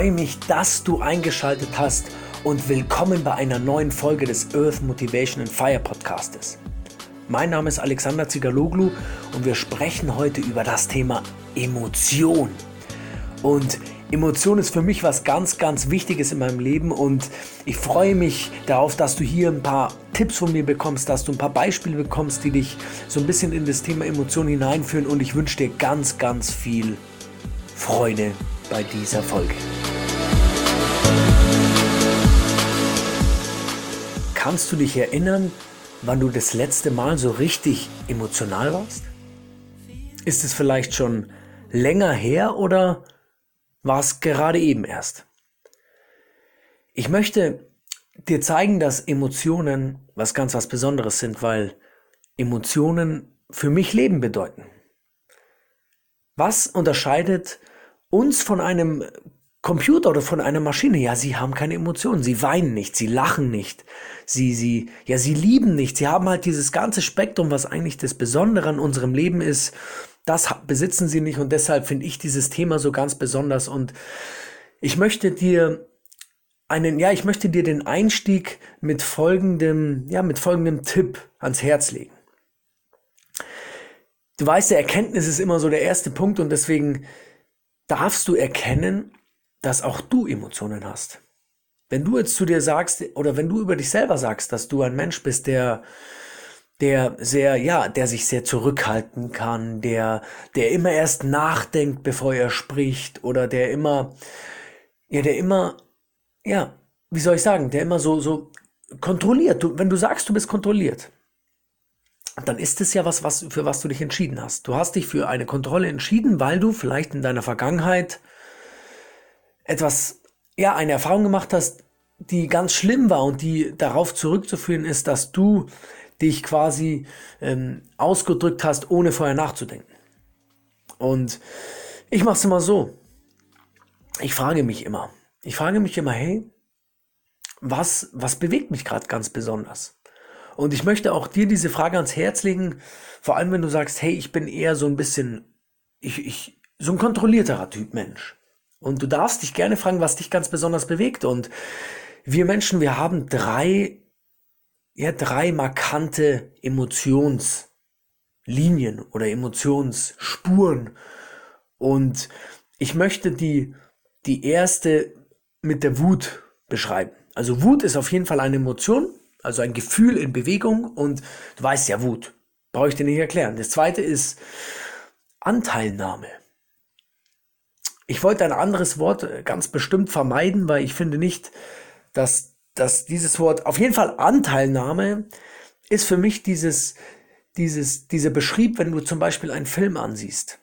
freue mich, dass du eingeschaltet hast und willkommen bei einer neuen Folge des Earth Motivation and Fire Podcastes. Mein Name ist Alexander Zigaloglu und wir sprechen heute über das Thema Emotion. Und Emotion ist für mich was ganz, ganz Wichtiges in meinem Leben und ich freue mich darauf, dass du hier ein paar Tipps von mir bekommst, dass du ein paar Beispiele bekommst, die dich so ein bisschen in das Thema Emotion hineinführen und ich wünsche dir ganz, ganz viel Freude bei dieser Folge. Kannst du dich erinnern, wann du das letzte Mal so richtig emotional warst? Ist es vielleicht schon länger her oder war es gerade eben erst. Ich möchte dir zeigen, dass Emotionen was ganz was Besonderes sind, weil Emotionen für mich Leben bedeuten. Was unterscheidet uns von einem Computer oder von einer Maschine? Ja, sie haben keine Emotionen, sie weinen nicht, sie lachen nicht, sie, sie, ja, sie lieben nicht, sie haben halt dieses ganze Spektrum, was eigentlich das Besondere an unserem Leben ist, das besitzen sie nicht. Und deshalb finde ich dieses Thema so ganz besonders. Und ich möchte dir einen, ja, ich möchte dir den Einstieg mit folgendem, ja, mit folgendem Tipp ans Herz legen. Du weißt, der Erkenntnis ist immer so der erste Punkt. Und deswegen darfst du erkennen, dass auch du Emotionen hast. Wenn du jetzt zu dir sagst oder wenn du über dich selber sagst, dass du ein Mensch bist, der der sehr, ja, der sich sehr zurückhalten kann, der, der immer erst nachdenkt, bevor er spricht, oder der immer, ja, der immer, ja, wie soll ich sagen, der immer so, so kontrolliert. Du, wenn du sagst, du bist kontrolliert, dann ist es ja was, was, für was du dich entschieden hast. Du hast dich für eine Kontrolle entschieden, weil du vielleicht in deiner Vergangenheit etwas, ja, eine Erfahrung gemacht hast, die ganz schlimm war und die darauf zurückzuführen ist, dass du dich quasi ähm, ausgedrückt hast, ohne vorher nachzudenken. Und ich mache es immer so. Ich frage mich immer. Ich frage mich immer, hey, was, was bewegt mich gerade ganz besonders? Und ich möchte auch dir diese Frage ans Herz legen, vor allem wenn du sagst, hey, ich bin eher so ein bisschen, ich, ich, so ein kontrollierterer Typ Mensch. Und du darfst dich gerne fragen, was dich ganz besonders bewegt. Und wir Menschen, wir haben drei ja, drei markante Emotionslinien oder Emotionsspuren. Und ich möchte die, die erste mit der Wut beschreiben. Also Wut ist auf jeden Fall eine Emotion, also ein Gefühl in Bewegung und du weißt ja Wut. Brauche ich dir nicht erklären. Das zweite ist Anteilnahme. Ich wollte ein anderes Wort ganz bestimmt vermeiden, weil ich finde nicht, dass dass dieses Wort, auf jeden Fall Anteilnahme, ist für mich dieses, dieses, dieser Beschrieb, wenn du zum Beispiel einen Film ansiehst.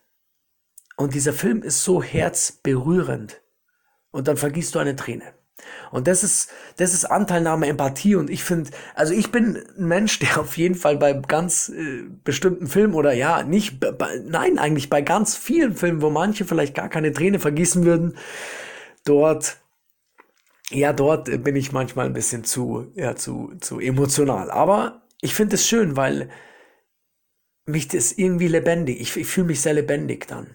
Und dieser Film ist so herzberührend. Und dann vergießt du eine Träne. Und das ist, das ist Anteilnahme, Empathie. Und ich finde, also ich bin ein Mensch, der auf jeden Fall bei ganz äh, bestimmten Filmen oder ja, nicht, bei, nein, eigentlich bei ganz vielen Filmen, wo manche vielleicht gar keine Träne vergießen würden, dort ja, dort bin ich manchmal ein bisschen zu, ja, zu, zu emotional. Aber ich finde es schön, weil mich das irgendwie lebendig, ich, ich fühle mich sehr lebendig dann.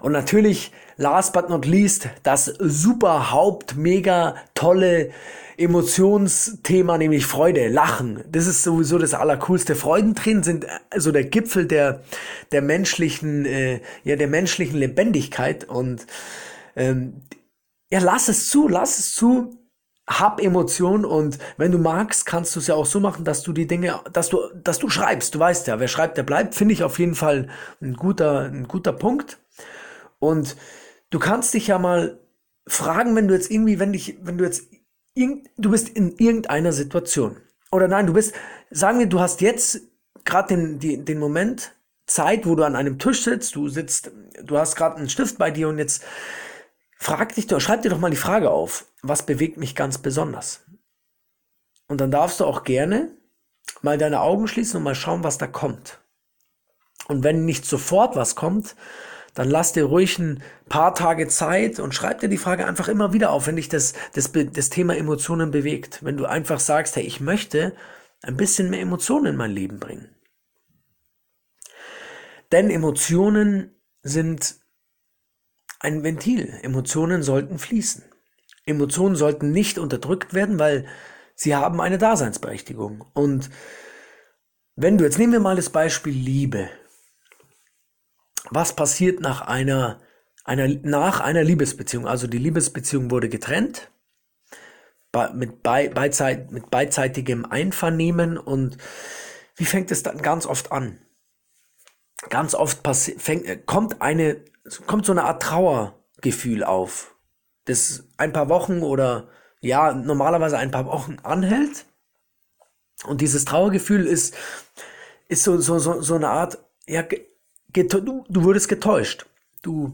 Und natürlich, last but not least, das super Haupt, mega tolle Emotionsthema, nämlich Freude, Lachen. Das ist sowieso das Allercoolste. Freudentränen sind so der Gipfel der, der menschlichen, äh, ja, der menschlichen Lebendigkeit und ähm, ja, lass es zu, lass es zu. Hab Emotionen und wenn du magst, kannst du es ja auch so machen, dass du die Dinge, dass du, dass du schreibst. Du weißt ja, wer schreibt, der bleibt. Finde ich auf jeden Fall ein guter, ein guter Punkt. Und du kannst dich ja mal fragen, wenn du jetzt irgendwie, wenn dich, wenn du jetzt, du bist in irgendeiner Situation. Oder nein, du bist, sagen wir, du hast jetzt gerade den, die, den Moment Zeit, wo du an einem Tisch sitzt, du sitzt, du hast gerade einen Stift bei dir und jetzt Frag dich doch, schreib dir doch mal die Frage auf, was bewegt mich ganz besonders? Und dann darfst du auch gerne mal deine Augen schließen und mal schauen, was da kommt. Und wenn nicht sofort was kommt, dann lass dir ruhig ein paar Tage Zeit und schreib dir die Frage einfach immer wieder auf, wenn dich das, das, das Thema Emotionen bewegt. Wenn du einfach sagst, hey, ich möchte ein bisschen mehr Emotionen in mein Leben bringen. Denn Emotionen sind ein Ventil. Emotionen sollten fließen. Emotionen sollten nicht unterdrückt werden, weil sie haben eine Daseinsberechtigung. Und wenn du, jetzt nehmen wir mal das Beispiel Liebe. Was passiert nach einer, einer, nach einer Liebesbeziehung? Also die Liebesbeziehung wurde getrennt, mit, bei, mit beidseitigem Einvernehmen und wie fängt es dann ganz oft an? Ganz oft fängt, kommt eine, kommt so eine Art Trauergefühl auf das ein paar Wochen oder ja, normalerweise ein paar Wochen anhält. Und dieses Trauergefühl ist, ist so, so, so, so eine Art, ja, du, du wurdest getäuscht. Du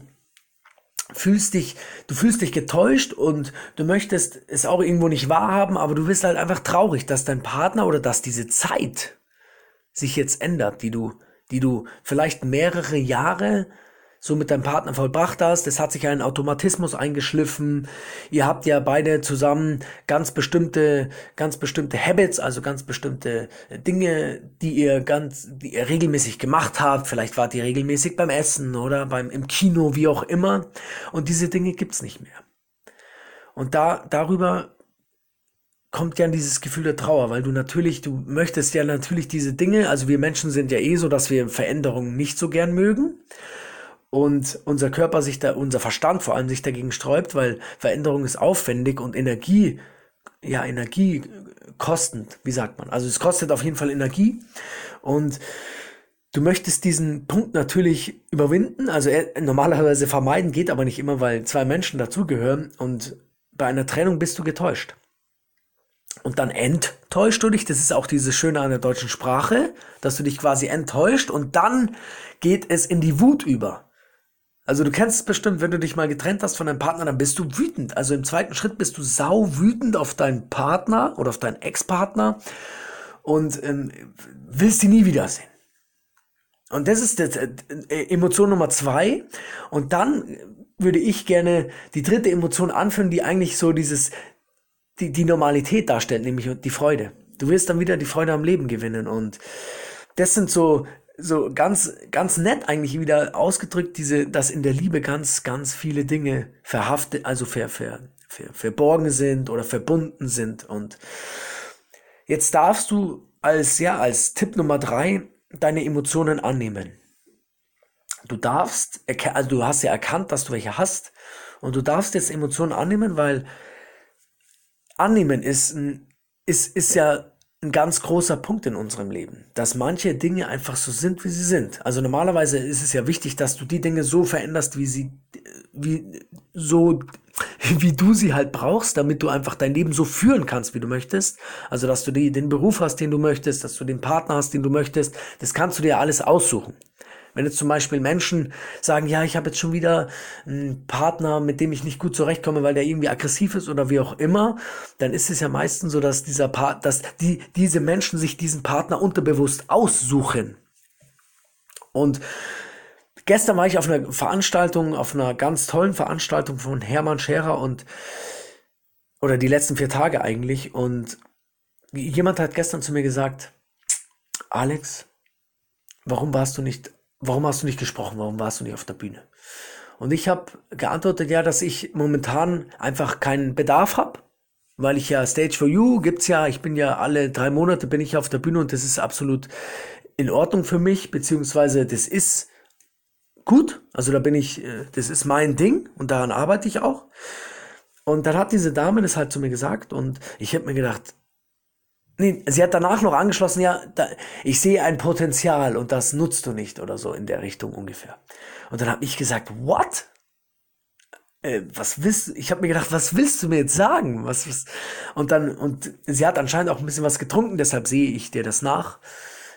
fühlst dich, du fühlst dich getäuscht und du möchtest es auch irgendwo nicht wahrhaben, aber du bist halt einfach traurig, dass dein Partner oder dass diese Zeit sich jetzt ändert, die du, die du vielleicht mehrere Jahre so mit deinem Partner vollbracht hast. Es hat sich ein Automatismus eingeschliffen. Ihr habt ja beide zusammen ganz bestimmte, ganz bestimmte Habits, also ganz bestimmte Dinge, die ihr ganz, die ihr regelmäßig gemacht habt. Vielleicht wart ihr regelmäßig beim Essen oder beim, im Kino, wie auch immer. Und diese Dinge gibt's nicht mehr. Und da, darüber kommt ja dieses Gefühl der Trauer, weil du natürlich, du möchtest ja natürlich diese Dinge, also wir Menschen sind ja eh so, dass wir Veränderungen nicht so gern mögen und unser Körper sich da, unser Verstand vor allem sich dagegen sträubt, weil Veränderung ist aufwendig und Energie, ja, Energie kostend, wie sagt man. Also es kostet auf jeden Fall Energie und du möchtest diesen Punkt natürlich überwinden, also normalerweise vermeiden geht aber nicht immer, weil zwei Menschen dazugehören und bei einer Trennung bist du getäuscht. Und dann enttäuscht du dich, das ist auch dieses Schöne an der deutschen Sprache, dass du dich quasi enttäuscht und dann geht es in die Wut über. Also du kennst es bestimmt, wenn du dich mal getrennt hast von deinem Partner, dann bist du wütend. Also im zweiten Schritt bist du sau wütend auf deinen Partner oder auf deinen Ex-Partner und ähm, willst sie nie wiedersehen. Und das ist das, äh, äh, Emotion Nummer zwei. Und dann würde ich gerne die dritte Emotion anführen, die eigentlich so dieses, die, die Normalität darstellt, nämlich die Freude. Du wirst dann wieder die Freude am Leben gewinnen. Und das sind so so ganz, ganz nett eigentlich wieder ausgedrückt, diese, dass in der Liebe ganz, ganz viele Dinge verhaftet, also ver, ver, ver, verborgen sind oder verbunden sind. Und jetzt darfst du als, ja, als Tipp Nummer drei deine Emotionen annehmen. Du darfst, also du hast ja erkannt, dass du welche hast. Und du darfst jetzt Emotionen annehmen, weil annehmen ist, ist, ist ja ein ganz großer Punkt in unserem Leben, dass manche Dinge einfach so sind, wie sie sind. Also normalerweise ist es ja wichtig, dass du die Dinge so veränderst, wie sie, wie, so, wie du sie halt brauchst, damit du einfach dein Leben so führen kannst, wie du möchtest. Also, dass du die, den Beruf hast, den du möchtest, dass du den Partner hast, den du möchtest. Das kannst du dir alles aussuchen. Wenn jetzt zum Beispiel Menschen sagen, ja, ich habe jetzt schon wieder einen Partner, mit dem ich nicht gut zurechtkomme, weil der irgendwie aggressiv ist oder wie auch immer, dann ist es ja meistens so, dass dieser Part, dass die, diese Menschen sich diesen Partner unterbewusst aussuchen. Und gestern war ich auf einer Veranstaltung, auf einer ganz tollen Veranstaltung von Hermann Scherer und oder die letzten vier Tage eigentlich und jemand hat gestern zu mir gesagt, Alex, warum warst du nicht warum hast du nicht gesprochen, warum warst du nicht auf der Bühne? Und ich habe geantwortet, ja, dass ich momentan einfach keinen Bedarf habe, weil ich ja Stage for You gibt's ja, ich bin ja alle drei Monate bin ich auf der Bühne und das ist absolut in Ordnung für mich, beziehungsweise das ist gut, also da bin ich, äh, das ist mein Ding und daran arbeite ich auch. Und dann hat diese Dame das halt zu mir gesagt und ich habe mir gedacht, Nee, sie hat danach noch angeschlossen, ja, da, ich sehe ein Potenzial und das nutzt du nicht oder so in der Richtung ungefähr. Und dann habe ich gesagt, what? Äh, was willst? Ich habe mir gedacht, was willst du mir jetzt sagen? Was, was? Und dann und sie hat anscheinend auch ein bisschen was getrunken, deshalb sehe ich dir das nach.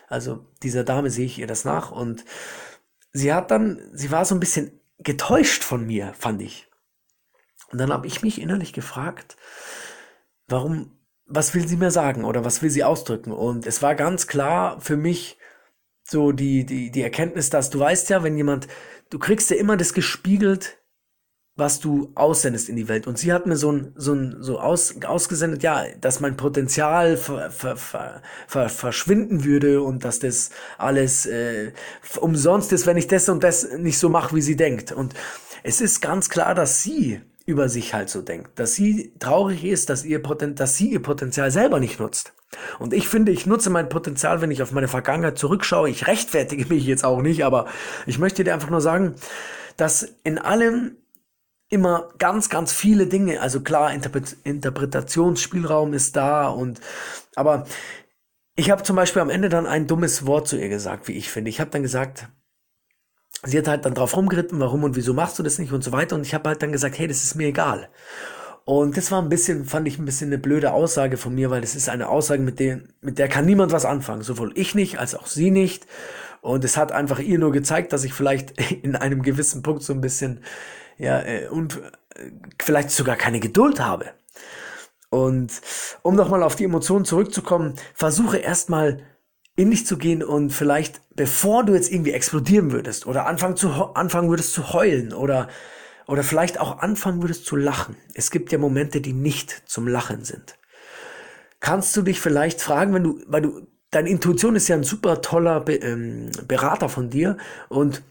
Also dieser Dame sehe ich ihr das nach und sie hat dann, sie war so ein bisschen getäuscht von mir, fand ich. Und dann habe ich mich innerlich gefragt, warum was will sie mir sagen oder was will sie ausdrücken? Und es war ganz klar für mich so die, die, die Erkenntnis, dass du weißt ja, wenn jemand, du kriegst ja immer das gespiegelt, was du aussendest in die Welt. Und sie hat mir so ein, so ein, so aus, ausgesendet, ja, dass mein Potenzial ver, ver, ver, ver, verschwinden würde und dass das alles äh, umsonst ist, wenn ich das und das nicht so mache, wie sie denkt. Und es ist ganz klar, dass sie über sich halt so denkt, dass sie traurig ist, dass, ihr Poten dass sie ihr Potenzial selber nicht nutzt. Und ich finde, ich nutze mein Potenzial, wenn ich auf meine Vergangenheit zurückschaue. Ich rechtfertige mich jetzt auch nicht, aber ich möchte dir einfach nur sagen, dass in allem immer ganz, ganz viele Dinge, also klar, Interpret Interpretationsspielraum ist da und, aber ich habe zum Beispiel am Ende dann ein dummes Wort zu ihr gesagt, wie ich finde. Ich habe dann gesagt, sie hat halt dann drauf rumgeritten, warum und wieso machst du das nicht und so weiter. Und ich habe halt dann gesagt, hey, das ist mir egal. Und das war ein bisschen, fand ich ein bisschen eine blöde Aussage von mir, weil das ist eine Aussage, mit der, mit der kann niemand was anfangen. Sowohl ich nicht, als auch sie nicht. Und es hat einfach ihr nur gezeigt, dass ich vielleicht in einem gewissen Punkt so ein bisschen, ja, äh, und äh, vielleicht sogar keine Geduld habe. Und um nochmal auf die Emotionen zurückzukommen, versuche erstmal in dich zu gehen und vielleicht, bevor du jetzt irgendwie explodieren würdest oder anfangen, zu, anfangen würdest zu heulen oder, oder vielleicht auch anfangen würdest zu lachen. Es gibt ja Momente, die nicht zum Lachen sind. Kannst du dich vielleicht fragen, wenn du, weil du, deine Intuition ist ja ein super toller Be ähm, Berater von dir und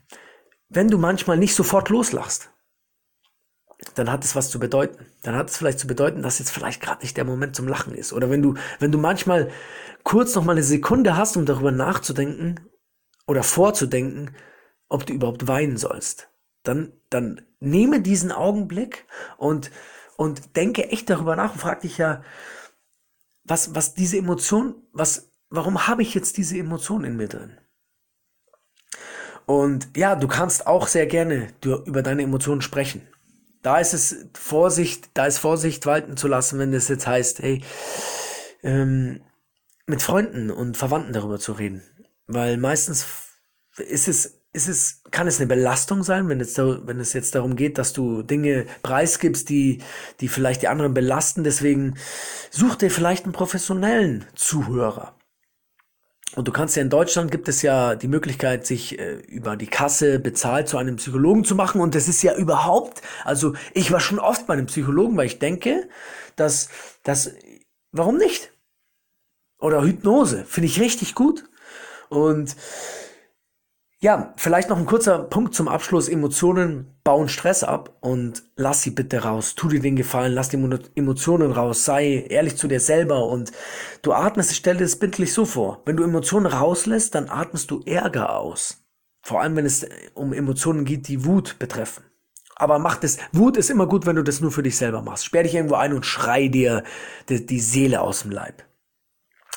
wenn du manchmal nicht sofort loslachst, dann hat es was zu bedeuten. Dann hat es vielleicht zu bedeuten, dass jetzt vielleicht gerade nicht der Moment zum Lachen ist. Oder wenn du, wenn du manchmal kurz noch mal eine Sekunde hast, um darüber nachzudenken oder vorzudenken, ob du überhaupt weinen sollst, dann, dann nehme diesen Augenblick und, und denke echt darüber nach und frag dich ja, was, was diese Emotion, was, warum habe ich jetzt diese Emotion in mir drin? Und ja, du kannst auch sehr gerne über deine Emotionen sprechen da ist es Vorsicht, da ist Vorsicht walten zu lassen, wenn es jetzt heißt, hey, ähm, mit Freunden und Verwandten darüber zu reden. Weil meistens ist es, ist es, kann es eine Belastung sein, wenn es, wenn es jetzt darum geht, dass du Dinge preisgibst, die, die vielleicht die anderen belasten. Deswegen such dir vielleicht einen professionellen Zuhörer. Und du kannst ja in Deutschland gibt es ja die Möglichkeit, sich äh, über die Kasse bezahlt zu einem Psychologen zu machen. Und das ist ja überhaupt, also ich war schon oft bei einem Psychologen, weil ich denke, dass, dass, warum nicht? Oder Hypnose, finde ich richtig gut. Und ja, vielleicht noch ein kurzer Punkt zum Abschluss. Emotionen bauen Stress ab und lass sie bitte raus. Tu dir den Gefallen, lass die Emotionen raus. Sei ehrlich zu dir selber und du atmest, ich stelle dir das bildlich so vor. Wenn du Emotionen rauslässt, dann atmest du Ärger aus. Vor allem, wenn es um Emotionen geht, die Wut betreffen. Aber mach das, Wut ist immer gut, wenn du das nur für dich selber machst. Sperr dich irgendwo ein und schrei dir die Seele aus dem Leib.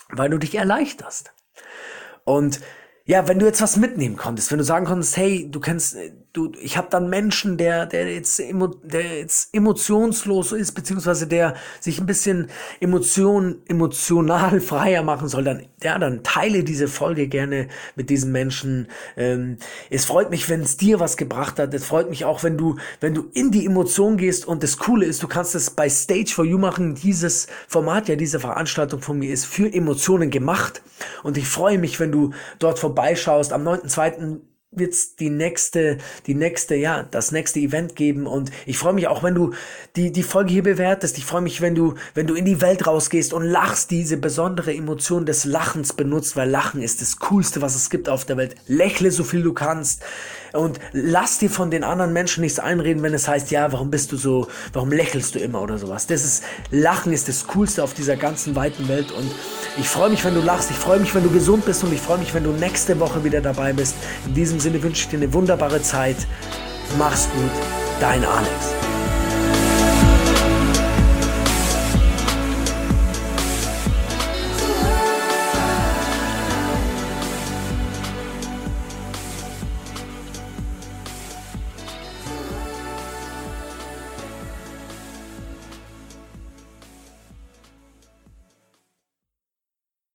Weil du dich erleichterst. Und ja, wenn du jetzt was mitnehmen konntest, wenn du sagen konntest, hey, du kennst, du, ich habe dann Menschen, der, der jetzt, der jetzt emotionslos ist, beziehungsweise der sich ein bisschen emotion, emotional freier machen soll, dann, ja, dann teile diese Folge gerne mit diesen Menschen. Ähm, es freut mich, wenn es dir was gebracht hat. Es freut mich auch, wenn du, wenn du in die Emotion gehst. Und das Coole ist, du kannst es bei Stage for You machen. Dieses Format, ja, diese Veranstaltung von mir ist für Emotionen gemacht. Und ich freue mich, wenn du dort vorbei vorbeischaust. Am 9.2 wird's die nächste, die nächste, ja, das nächste Event geben und ich freue mich auch, wenn du die, die Folge hier bewertest. Ich freue mich, wenn du, wenn du in die Welt rausgehst und lachst, diese besondere Emotion des Lachens benutzt, weil Lachen ist das Coolste, was es gibt auf der Welt. Lächle so viel du kannst und lass dir von den anderen Menschen nichts einreden, wenn es heißt, ja, warum bist du so, warum lächelst du immer oder sowas. Das ist, Lachen ist das Coolste auf dieser ganzen weiten Welt und ich freue mich, wenn du lachst, ich freue mich, wenn du gesund bist und ich freue mich, wenn du nächste Woche wieder dabei bist. In diesem Sinne wünsche ich dir eine wunderbare Zeit. Mach's gut, dein Alex.